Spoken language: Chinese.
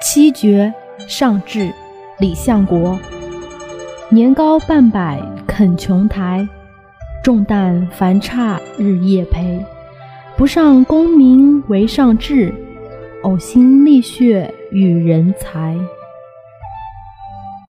七绝上至李相国，年高半百肯琼台，重担繁差日夜陪，不上功名为上志，呕心沥血与人才。